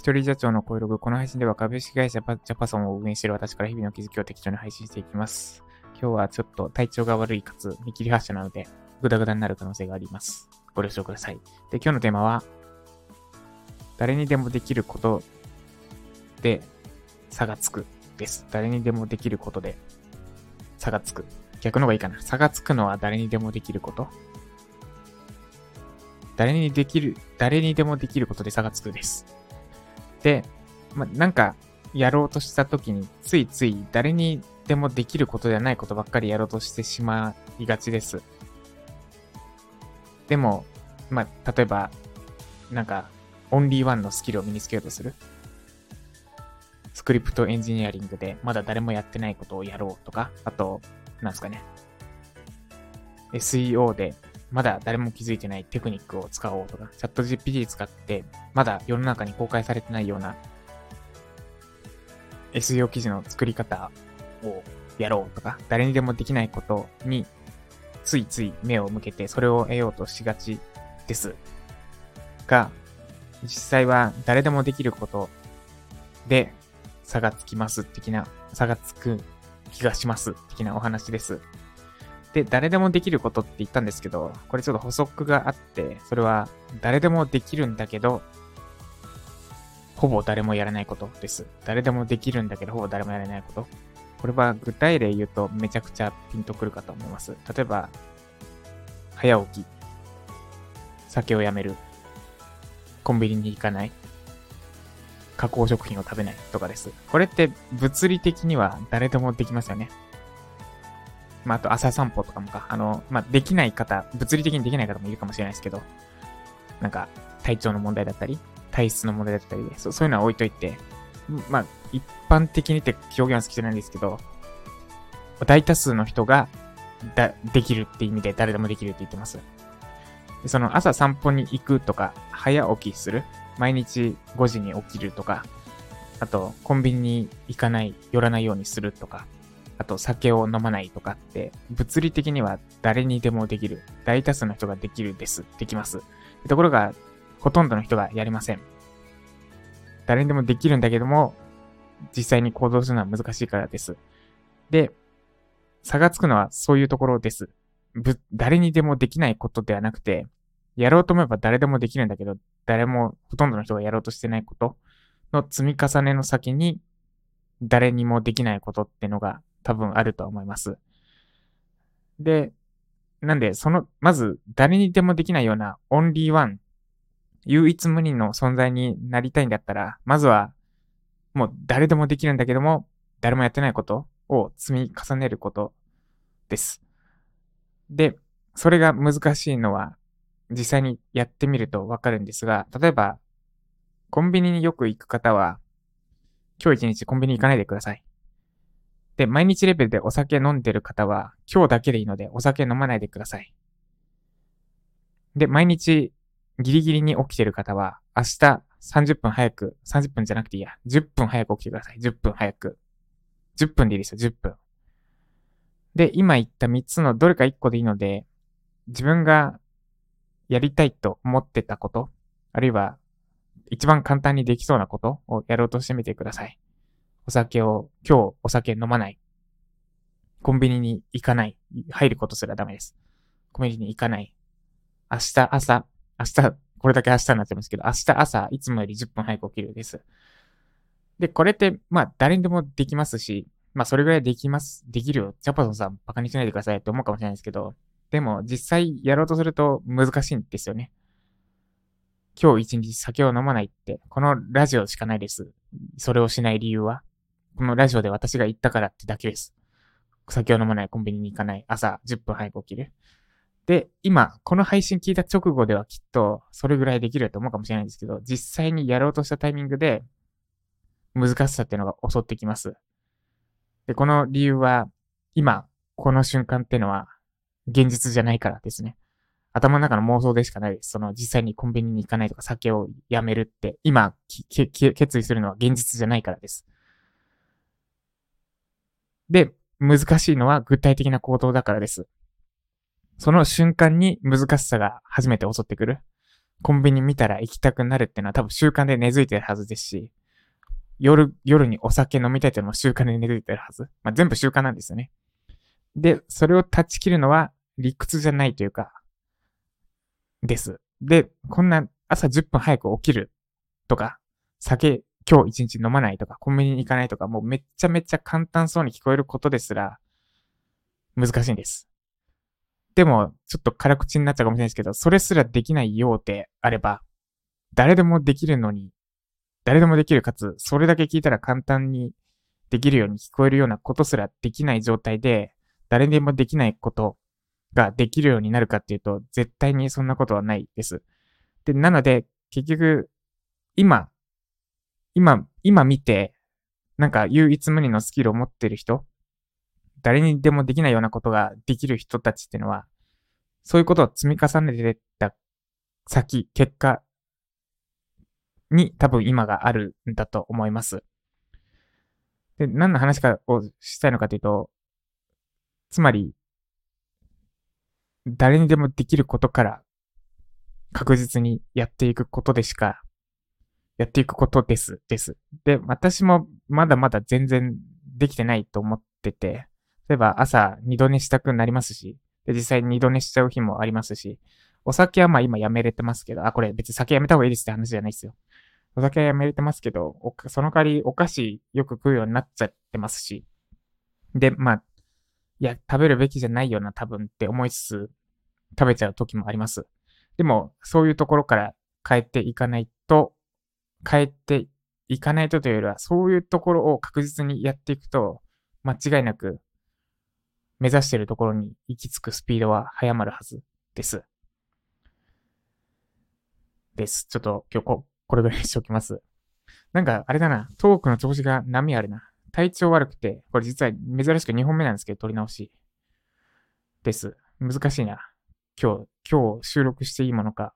一人社長の声ログ。この配信では株式会社ジャパソンを運営している私から日々の気づきを適当に配信していきます。今日はちょっと体調が悪いかつ見切り発車なので、グダグダになる可能性があります。ご了承ください。で、今日のテーマは、誰にでもできることで差がつくです。誰にでもできることで差がつく。逆の方がいいかな。差がつくのは誰にでもできること誰にできる、誰にでもできることで差がつくです。で、ま、なんか、やろうとした時に、ついつい誰にでもできることではないことばっかりやろうとしてしまいがちです。でも、ま、例えば、なんか、オンリーワンのスキルを身につけようとする。スクリプトエンジニアリングでまだ誰もやってないことをやろうとか、あと、なんですかね。SEO でまだ誰も気づいてないテクニックを使おうとか、チャット GPT 使ってまだ世の中に公開されてないような SEO 記事の作り方をやろうとか、誰にでもできないことについつい目を向けてそれを得ようとしがちです。が、実際は誰でもできることで差がつきます的な、差がつく気がします的なお話です。で、誰でもできることって言ったんですけど、これちょっと補足があって、それは誰でもできるんだけど、ほぼ誰もやらないことです。誰でもできるんだけど、ほぼ誰もやらないこと。これは具体例言うとめちゃくちゃピンとくるかと思います。例えば、早起き、酒をやめる、コンビニに行かない、加工食品を食べないとかです。これって物理的には誰でもできますよね。まあ、あと朝散歩とかもか。あの、まあ、できない方、物理的にできない方もいるかもしれないですけど、なんか、体調の問題だったり、体質の問題だったりで、そそういうのは置いといて、まあ、一般的にって表現は好きじゃないんですけど、大多数の人が、だ、できるって意味で誰でもできるって言ってます。でその朝散歩に行くとか、早起きする、毎日5時に起きるとか、あと、コンビニに行かない、寄らないようにするとか、あと酒を飲まないとかって、物理的には誰にでもできる。大多数の人ができるです。できます。ところが、ほとんどの人がやりません。誰にでもできるんだけども、実際に行動するのは難しいからです。で、差がつくのはそういうところです。ぶ、誰にでもできないことではなくて、やろうと思えば誰でもできるんだけど、誰も、ほとんどの人がやろうとしてないことの積み重ねの先に、誰にもできないことってのが多分あると思います。で、なんで、その、まず、誰にでもできないようなオンリーワン、唯一無二の存在になりたいんだったら、まずは、もう誰でもできるんだけども、誰もやってないことを積み重ねることです。で、それが難しいのは、実際にやってみるとわかるんですが、例えば、コンビニによく行く方は、今日一日コンビニ行かないでください。で、毎日レベルでお酒飲んでる方は、今日だけでいいのでお酒飲まないでください。で、毎日ギリギリに起きてる方は、明日30分早く、30分じゃなくていいや、10分早く起きてください。10分早く。10分でいいですよ、10分。で、今言った3つのどれか1個でいいので、自分がやりたいと思ってたこと、あるいは一番簡単にできそうなことをやろうとしてみてください。お酒を、今日お酒飲まない。コンビニに行かない。入ることすらダメです。コンビニに行かない。明日朝、明日、これだけ明日になってますけど、明日朝、いつもより10分早く起きるです。で、これって、まあ、誰にでもできますし、まあ、それぐらいできます。できるよ。ジャパソンさん、バカにしないでくださいって思うかもしれないですけど、でも、実際やろうとすると難しいんですよね。今日一日酒を飲まないって、このラジオしかないです。それをしない理由は、このラジオで私が言ったからってだけです。酒を飲まない、コンビニに行かない、朝10分早く起きる。で、今、この配信聞いた直後ではきっとそれぐらいできると思うかもしれないんですけど、実際にやろうとしたタイミングで難しさっていうのが襲ってきます。で、この理由は、今、この瞬間っていうのは現実じゃないからですね。頭の中の妄想でしかないです。その実際にコンビニに行かないとか酒をやめるって、今、決意するのは現実じゃないからです。で、難しいのは具体的な行動だからです。その瞬間に難しさが初めて襲ってくる。コンビニ見たら行きたくなるっていうのは多分習慣で根付いてるはずですし、夜、夜にお酒飲みたいっていうのも習慣で根付いてるはず。まあ、全部習慣なんですよね。で、それを断ち切るのは理屈じゃないというか、です。で、こんな朝10分早く起きるとか、酒今日一日飲まないとか、コンビニに行かないとか、もうめっちゃめっちゃ簡単そうに聞こえることですら、難しいんです。でも、ちょっと辛口になっちゃうかもしれないですけど、それすらできないようであれば、誰でもできるのに、誰でもできるかつ、それだけ聞いたら簡単にできるように聞こえるようなことすらできない状態で、誰でもできないことができるようになるかっていうと、絶対にそんなことはないです。で、なので、結局、今、今、今見て、なんか唯一無二のスキルを持ってる人誰にでもできないようなことができる人たちっていうのは、そういうことを積み重ねてた先、結果に多分今があるんだと思います。で、何の話かをしたいのかというと、つまり、誰にでもできることから確実にやっていくことでしか、やっていくことです、です。で、私もまだまだ全然できてないと思ってて、例えば朝二度寝したくなりますし、で、実際二度寝しちゃう日もありますし、お酒はまあ今やめれてますけど、あ、これ別に酒やめた方がいいですって話じゃないですよ。お酒はやめれてますけど、その代わりお菓子よく食うようになっちゃってますし。で、まあ、いや、食べるべきじゃないよな、多分って思いつつ、食べちゃう時もあります。でも、そういうところから変えていかないと、変えていかないとというよりは、そういうところを確実にやっていくと、間違いなく目指しているところに行き着くスピードは早まるはずです。です。ちょっと今日こ、これぐらいにしておきます。なんか、あれだな。トークの調子が波あるな。体調悪くて、これ実は珍しく2本目なんですけど、撮り直し。です。難しいな。今日、今日収録していいものか。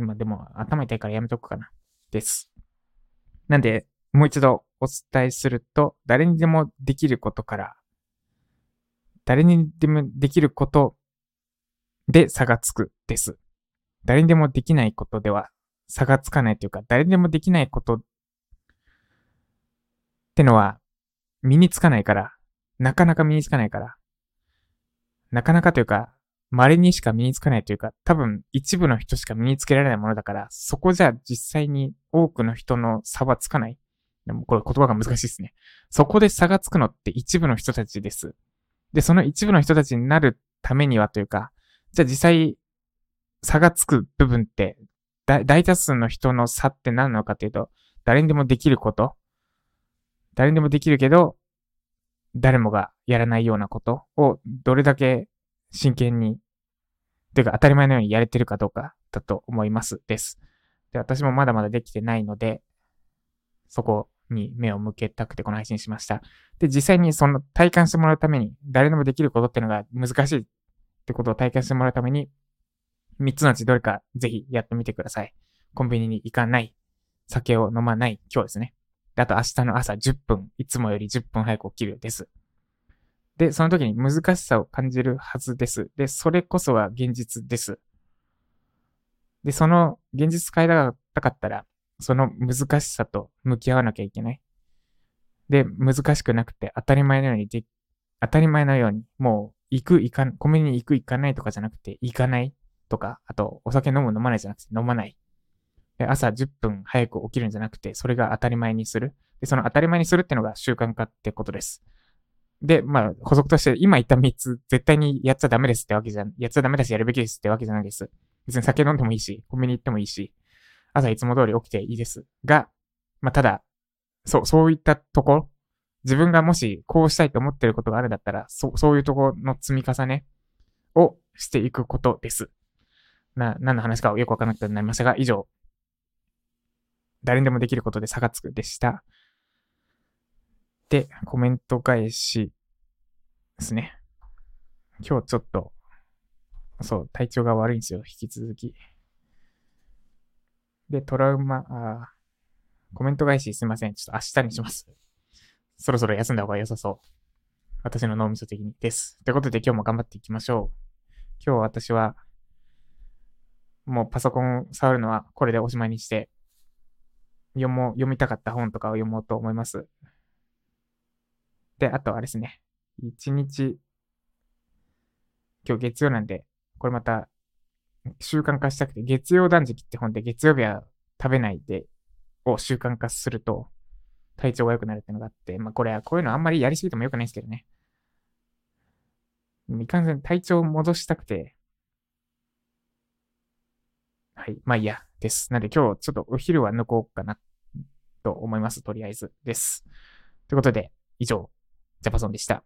まあでも、頭痛いからやめとくかな。です。なんで、もう一度お伝えすると、誰にでもできることから、誰にでもできることで差がつくです。誰にでもできないことでは差がつかないというか、誰にでもできないことってのは身につかないから、なかなか身につかないから、なかなかというか、稀にしか身につかないというか、多分一部の人しか身につけられないものだから、そこじゃ実際に多くの人の差はつかない。でもこれ言葉が難しいですね。そこで差がつくのって一部の人たちです。で、その一部の人たちになるためにはというか、じゃあ実際差がつく部分って大多数の人の差って何なのかというと、誰にでもできること、誰にでもできるけど、誰もがやらないようなことをどれだけ真剣に、というか当たり前のようにやれてるかどうかだと思います。です。で、私もまだまだできてないので、そこに目を向けたくてこの配信しました。で、実際にその体感してもらうために、誰でもできることっていうのが難しいってことを体感してもらうために、3つのうちどれかぜひやってみてください。コンビニに行かない、酒を飲まない、今日ですね。であと明日の朝10分、いつもより10分早く起きるです。で、その時に難しさを感じるはずです。で、それこそが現実です。で、その現実変えたかったら、その難しさと向き合わなきゃいけない。で、難しくなくて当たり前のようにで、当たり前のように、もう行く、行かん、コンビニに行く、行かないとかじゃなくて、行かないとか、あと、お酒飲む、飲まないじゃなくて、飲まない。で、朝10分早く起きるんじゃなくて、それが当たり前にする。で、その当たり前にするっていうのが習慣化ってことです。で、まあ、補足として、今言った3つ、絶対にやっちゃダメですってわけじゃ、やっちゃダメだし、やるべきですってわけじゃないです。別に酒飲んでもいいし、コンビニ行ってもいいし、朝いつも通り起きていいです。が、まあ、ただ、そう、そういったところ、自分がもしこうしたいと思ってることがあるんだったら、そう、そういうところの積み重ねをしていくことです。な、何の話かよくわからなくなりましたが、以上、誰にでもできることで差がつくでした。で、コメント返しですね。今日ちょっと、そう、体調が悪いんですよ、引き続き。で、トラウマ、あコメント返しすいません。ちょっと明日にします。そろそろ休んだ方が良さそう。私の脳みそ的にです。ということで今日も頑張っていきましょう。今日私は、もうパソコン触るのはこれでおしまいにして、読もう、読みたかった本とかを読もうと思います。で、あとあれですね。一日、今日月曜なんで、これまた習慣化したくて、月曜断食って本で月曜日は食べないで、を習慣化すると、体調が良くなるっていうのがあって、まあこれはこういうのあんまりやりすぎても良くないですけどね。いかんせん体調を戻したくて、はい。まあいいや、です。なんで今日ちょっとお昼は抜こうかな、と思います。とりあえずです。ということで、以上、ジャパソンでした。